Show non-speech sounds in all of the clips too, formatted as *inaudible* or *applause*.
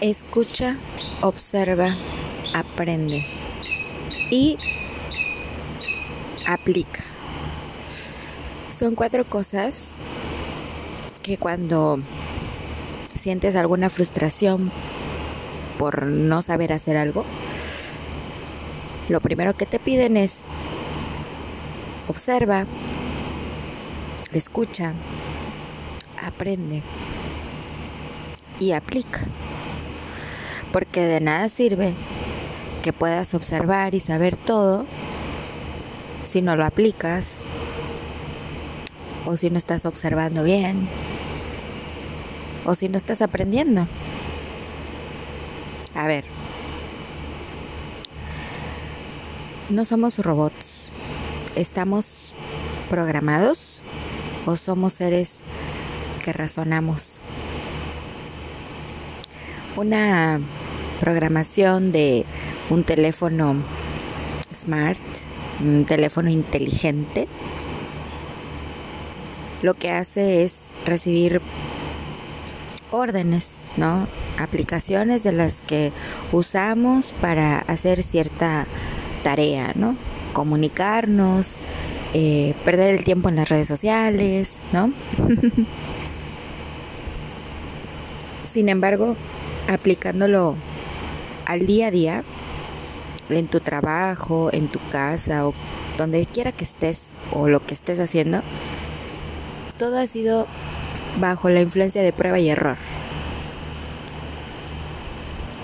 Escucha, observa, aprende y aplica. Son cuatro cosas que cuando sientes alguna frustración por no saber hacer algo, lo primero que te piden es observa, escucha, aprende y aplica. Porque de nada sirve que puedas observar y saber todo si no lo aplicas o si no estás observando bien o si no estás aprendiendo. A ver, no somos robots, estamos programados o somos seres que razonamos. Una programación de un teléfono smart, un teléfono inteligente, lo que hace es recibir órdenes, ¿no? Aplicaciones de las que usamos para hacer cierta tarea, ¿no? Comunicarnos, eh, perder el tiempo en las redes sociales, ¿no? *laughs* Sin embargo, aplicándolo al día a día, en tu trabajo, en tu casa o donde quiera que estés o lo que estés haciendo, todo ha sido bajo la influencia de prueba y error.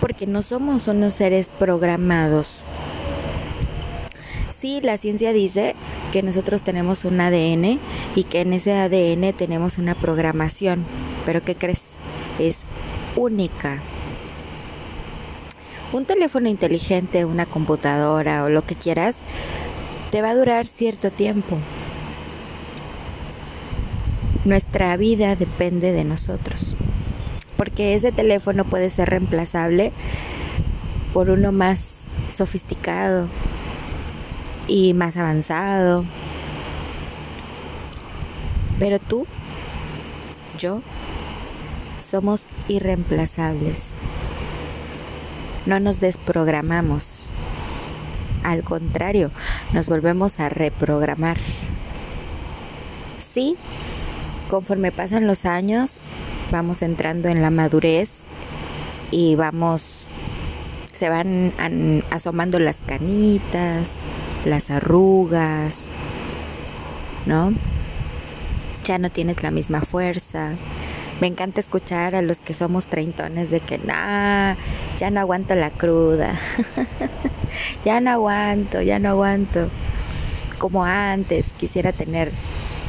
Porque no somos unos seres programados. Sí, la ciencia dice que nosotros tenemos un ADN y que en ese ADN tenemos una programación. Pero ¿qué crees? Es única. Un teléfono inteligente, una computadora o lo que quieras, te va a durar cierto tiempo. Nuestra vida depende de nosotros. Porque ese teléfono puede ser reemplazable por uno más sofisticado y más avanzado. Pero tú, yo, somos irreemplazables. No nos desprogramamos. Al contrario, nos volvemos a reprogramar. Sí, conforme pasan los años, vamos entrando en la madurez y vamos, se van asomando las canitas, las arrugas, ¿no? Ya no tienes la misma fuerza. Me encanta escuchar a los que somos treintones de que, nah, ya no aguanto la cruda. *laughs* ya no aguanto, ya no aguanto. Como antes, quisiera tener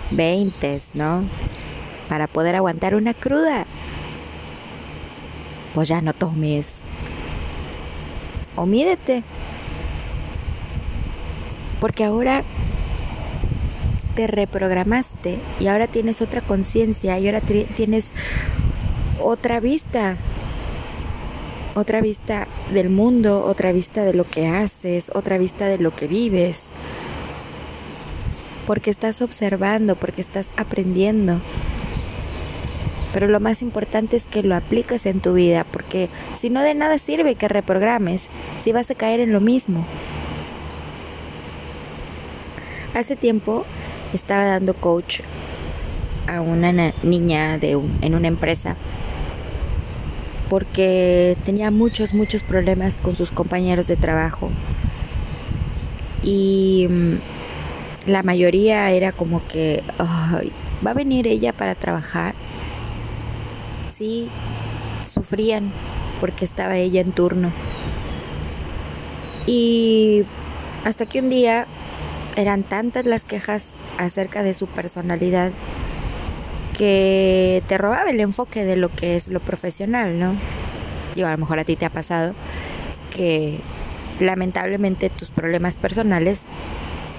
20, ¿no? Para poder aguantar una cruda. Pues ya no tomes. O mídete. Porque ahora te reprogramaste y ahora tienes otra conciencia y ahora tienes otra vista. Otra vista del mundo, otra vista de lo que haces, otra vista de lo que vives porque estás observando, porque estás aprendiendo. Pero lo más importante es que lo apliques en tu vida, porque si no de nada sirve que reprogrames, si vas a caer en lo mismo. Hace tiempo estaba dando coach a una niña de en una empresa porque tenía muchos, muchos problemas con sus compañeros de trabajo. Y mm, la mayoría era como que, ¿va a venir ella para trabajar? Sí, sufrían porque estaba ella en turno. Y hasta que un día eran tantas las quejas acerca de su personalidad que te robaba el enfoque de lo que es lo profesional, ¿no? Yo a lo mejor a ti te ha pasado que lamentablemente tus problemas personales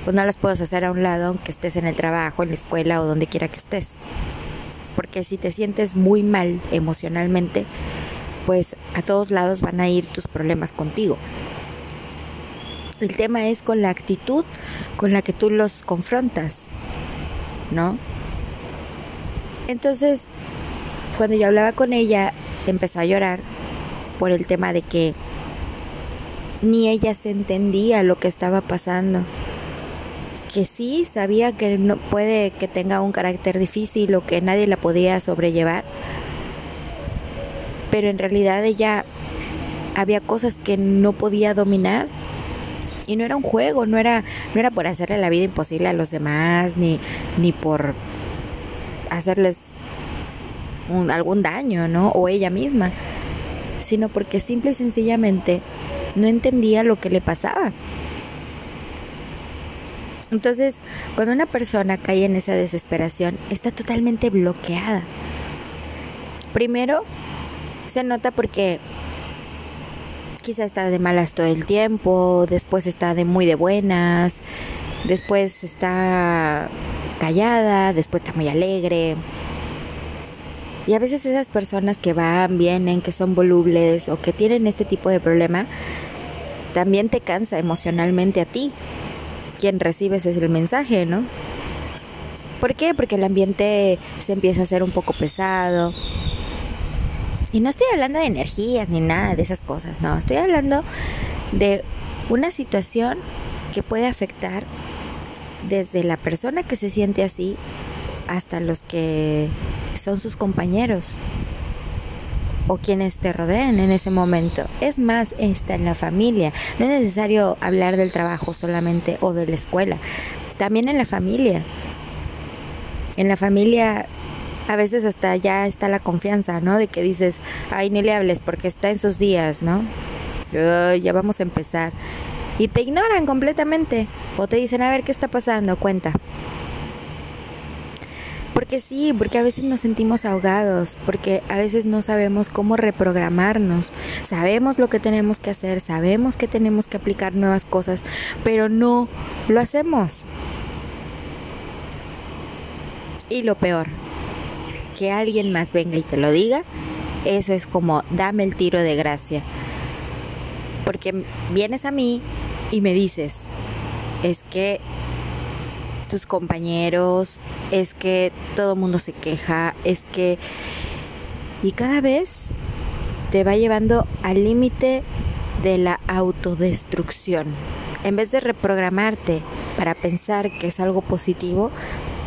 pues no las puedes hacer a un lado aunque estés en el trabajo, en la escuela o donde quiera que estés. Porque si te sientes muy mal emocionalmente, pues a todos lados van a ir tus problemas contigo. El tema es con la actitud con la que tú los confrontas, ¿no? Entonces, cuando yo hablaba con ella, empezó a llorar por el tema de que ni ella se entendía lo que estaba pasando. Que sí sabía que no puede que tenga un carácter difícil o que nadie la podía sobrellevar. Pero en realidad ella había cosas que no podía dominar y no era un juego, no era no era por hacerle la vida imposible a los demás ni ni por hacerles un, algún daño, ¿no? O ella misma, sino porque simple y sencillamente no entendía lo que le pasaba. Entonces, cuando una persona cae en esa desesperación, está totalmente bloqueada. Primero, se nota porque quizá está de malas todo el tiempo, después está de muy de buenas, después está callada, después está muy alegre. Y a veces esas personas que van, vienen, que son volubles o que tienen este tipo de problema, también te cansa emocionalmente a ti. Quien recibes es el mensaje, ¿no? ¿Por qué? Porque el ambiente se empieza a hacer un poco pesado. Y no estoy hablando de energías ni nada de esas cosas, no, estoy hablando de una situación que puede afectar desde la persona que se siente así hasta los que son sus compañeros o quienes te rodean en ese momento. Es más, está en la familia. No es necesario hablar del trabajo solamente o de la escuela. También en la familia. En la familia a veces hasta ya está la confianza, ¿no? De que dices, ay, ni le hables porque está en sus días, ¿no? ya vamos a empezar. Y te ignoran completamente. O te dicen, a ver, ¿qué está pasando? Cuenta. Porque sí, porque a veces nos sentimos ahogados, porque a veces no sabemos cómo reprogramarnos. Sabemos lo que tenemos que hacer, sabemos que tenemos que aplicar nuevas cosas, pero no lo hacemos. Y lo peor, que alguien más venga y te lo diga, eso es como dame el tiro de gracia. Porque vienes a mí y me dices, es que tus compañeros, es que todo el mundo se queja, es que... Y cada vez te va llevando al límite de la autodestrucción. En vez de reprogramarte para pensar que es algo positivo,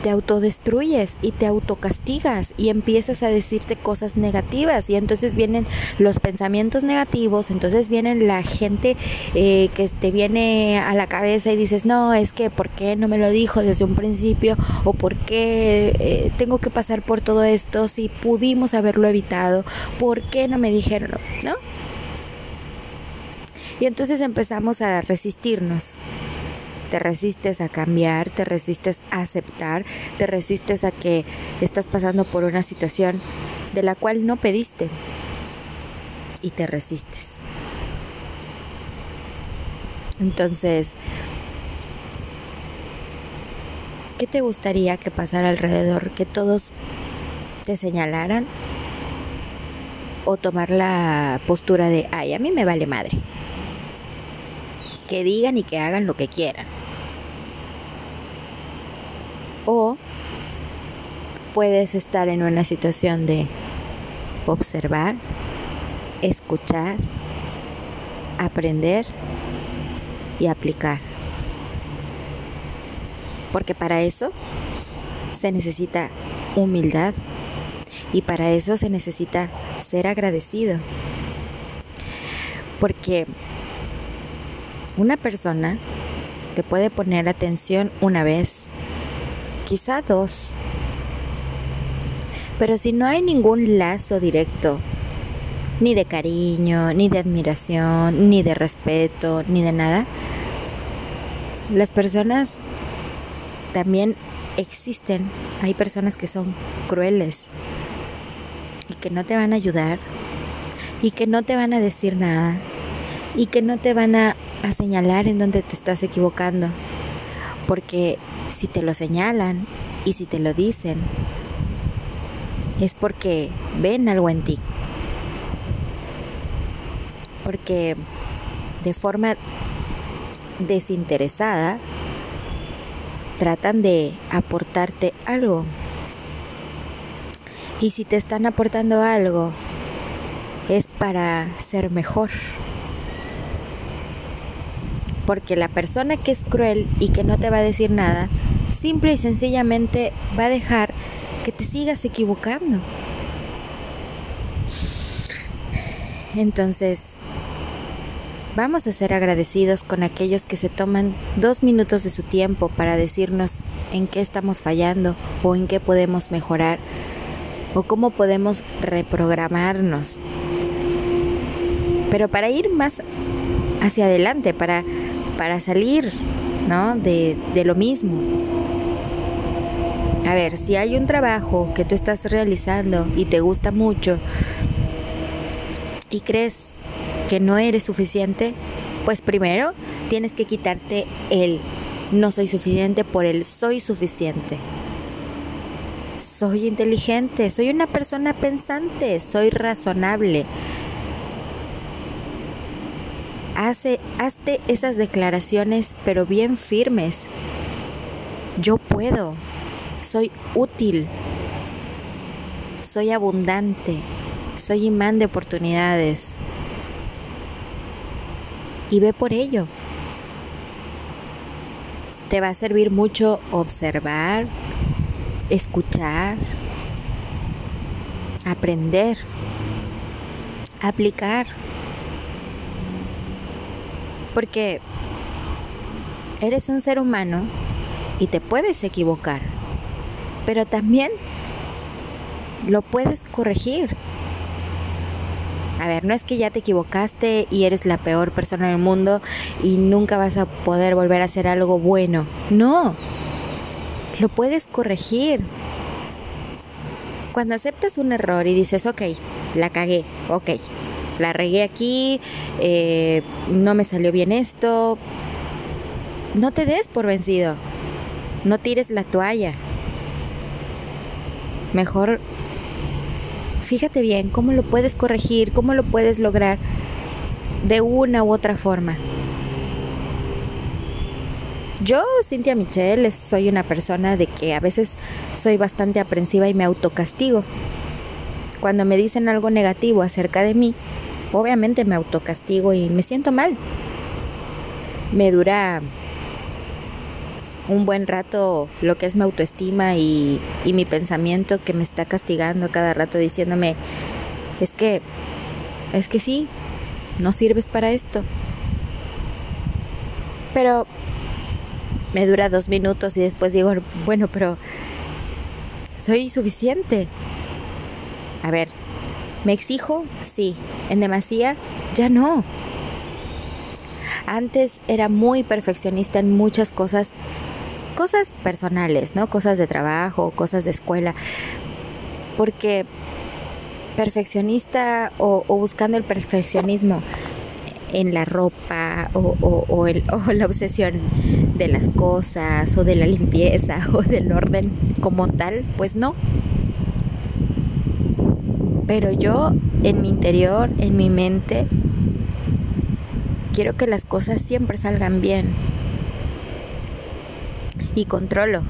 te autodestruyes y te autocastigas y empiezas a decirte cosas negativas y entonces vienen los pensamientos negativos, entonces vienen la gente eh, que te viene a la cabeza y dices, no, es que ¿por qué no me lo dijo desde un principio? ¿O por qué eh, tengo que pasar por todo esto si pudimos haberlo evitado? ¿Por qué no me dijeron? ¿No? Y entonces empezamos a resistirnos te resistes a cambiar, te resistes a aceptar, te resistes a que estás pasando por una situación de la cual no pediste y te resistes. Entonces, ¿qué te gustaría que pasara alrededor? ¿Que todos te señalaran? ¿O tomar la postura de, ay, a mí me vale madre? Que digan y que hagan lo que quieran. O puedes estar en una situación de observar, escuchar, aprender y aplicar. Porque para eso se necesita humildad y para eso se necesita ser agradecido. Porque una persona te puede poner atención una vez, quizá dos. Pero si no hay ningún lazo directo, ni de cariño, ni de admiración, ni de respeto, ni de nada, las personas también existen. Hay personas que son crueles y que no te van a ayudar y que no te van a decir nada y que no te van a, a señalar en donde te estás equivocando. Porque si te lo señalan y si te lo dicen, es porque ven algo en ti. Porque de forma desinteresada tratan de aportarte algo. Y si te están aportando algo, es para ser mejor. Porque la persona que es cruel y que no te va a decir nada, simple y sencillamente va a dejar que te sigas equivocando. Entonces, vamos a ser agradecidos con aquellos que se toman dos minutos de su tiempo para decirnos en qué estamos fallando o en qué podemos mejorar o cómo podemos reprogramarnos. Pero para ir más hacia adelante, para, para salir ¿no? de, de lo mismo. A ver, si hay un trabajo que tú estás realizando y te gusta mucho y crees que no eres suficiente, pues primero tienes que quitarte el no soy suficiente por el soy suficiente soy inteligente, soy una persona pensante, soy razonable. Hace, hazte esas declaraciones, pero bien firmes. Yo puedo, soy útil, soy abundante, soy imán de oportunidades. Y ve por ello. Te va a servir mucho observar, escuchar, aprender, aplicar. Porque eres un ser humano y te puedes equivocar, pero también lo puedes corregir. A ver, no es que ya te equivocaste y eres la peor persona del mundo y nunca vas a poder volver a hacer algo bueno. No, lo puedes corregir. Cuando aceptas un error y dices, ok, la cagué, ok, la regué aquí, eh, no me salió bien esto, no te des por vencido, no tires la toalla. Mejor fíjate bien cómo lo puedes corregir, cómo lo puedes lograr de una u otra forma. Yo, Cintia Michelle, soy una persona de que a veces soy bastante aprensiva y me autocastigo. Cuando me dicen algo negativo acerca de mí, obviamente me autocastigo y me siento mal. Me dura un buen rato lo que es mi autoestima y, y mi pensamiento que me está castigando cada rato diciéndome, es que, es que sí, no sirves para esto. Pero me dura dos minutos y después digo, bueno, pero soy suficiente. A ver, ¿me exijo? Sí. ¿En demasía? Ya no. Antes era muy perfeccionista en muchas cosas, cosas personales, ¿no? Cosas de trabajo, cosas de escuela. Porque perfeccionista o, buscando el perfeccionismo en la ropa o, el, *laughs* o la obsesión de las cosas o de la limpieza *laughs* o del orden como tal, pues no. Pero yo en mi interior, en mi mente, quiero que las cosas siempre salgan bien. Y controlo,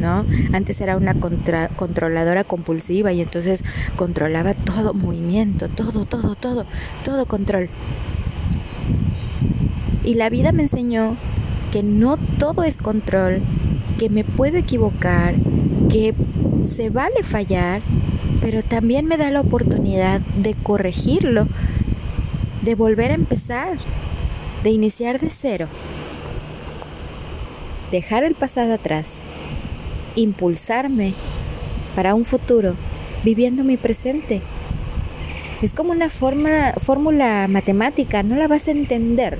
¿no? Antes era una controladora compulsiva y entonces controlaba todo movimiento, todo, todo, todo, todo control. Y la vida me enseñó que no todo es control, que me puedo equivocar, que se vale fallar, pero también me da la oportunidad de corregirlo, de volver a empezar, de iniciar de cero, dejar el pasado atrás, impulsarme para un futuro viviendo mi presente. Es como una fórmula matemática, no la vas a entender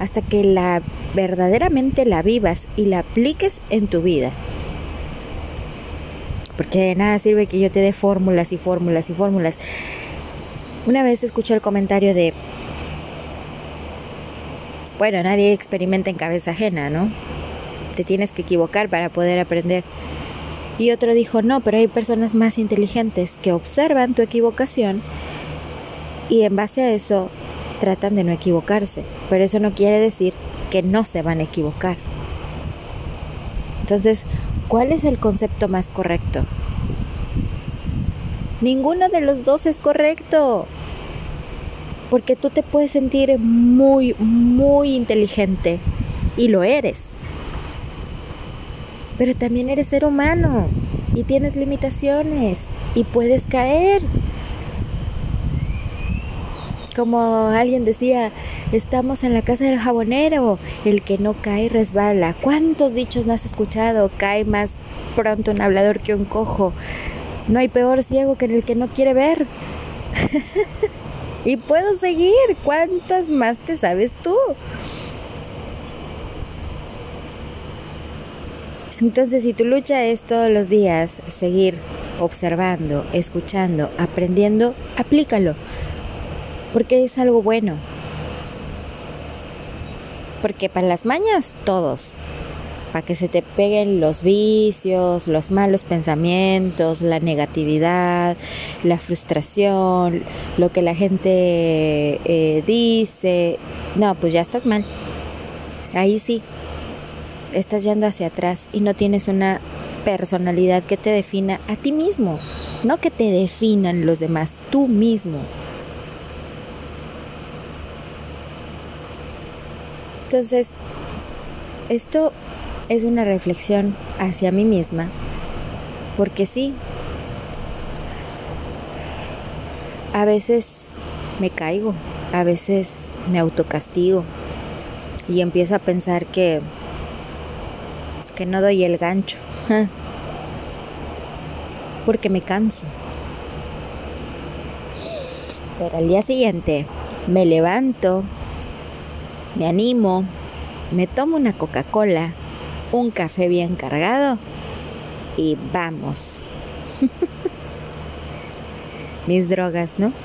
hasta que la verdaderamente la vivas y la apliques en tu vida. Porque de nada sirve que yo te dé fórmulas y fórmulas y fórmulas. Una vez escuché el comentario de, bueno, nadie experimenta en cabeza ajena, ¿no? Te tienes que equivocar para poder aprender. Y otro dijo, no, pero hay personas más inteligentes que observan tu equivocación y en base a eso tratan de no equivocarse, pero eso no quiere decir que no se van a equivocar. Entonces, ¿cuál es el concepto más correcto? Ninguno de los dos es correcto. Porque tú te puedes sentir muy, muy inteligente y lo eres. Pero también eres ser humano y tienes limitaciones y puedes caer. Como alguien decía, estamos en la casa del jabonero, el que no cae resbala. ¿Cuántos dichos no has escuchado? Cae más pronto un hablador que un cojo. No hay peor ciego que el que no quiere ver. *laughs* y puedo seguir. ¿Cuántas más te sabes tú? Entonces, si tu lucha es todos los días seguir observando, escuchando, aprendiendo, aplícalo. Porque es algo bueno. Porque para las mañas, todos. Para que se te peguen los vicios, los malos pensamientos, la negatividad, la frustración, lo que la gente eh, dice. No, pues ya estás mal. Ahí sí, estás yendo hacia atrás y no tienes una personalidad que te defina a ti mismo, no que te definan los demás, tú mismo. Entonces, esto es una reflexión hacia mí misma, porque sí, a veces me caigo, a veces me autocastigo y empiezo a pensar que que no doy el gancho. *laughs* Porque me canso. Pero al día siguiente me levanto, me animo, me tomo una Coca-Cola, un café bien cargado y vamos. *laughs* Mis drogas, ¿no? *laughs*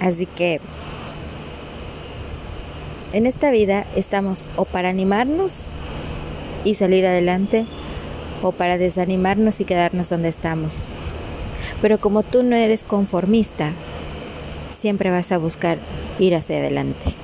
Así que en esta vida estamos o para animarnos y salir adelante o para desanimarnos y quedarnos donde estamos. Pero como tú no eres conformista, siempre vas a buscar ir hacia adelante.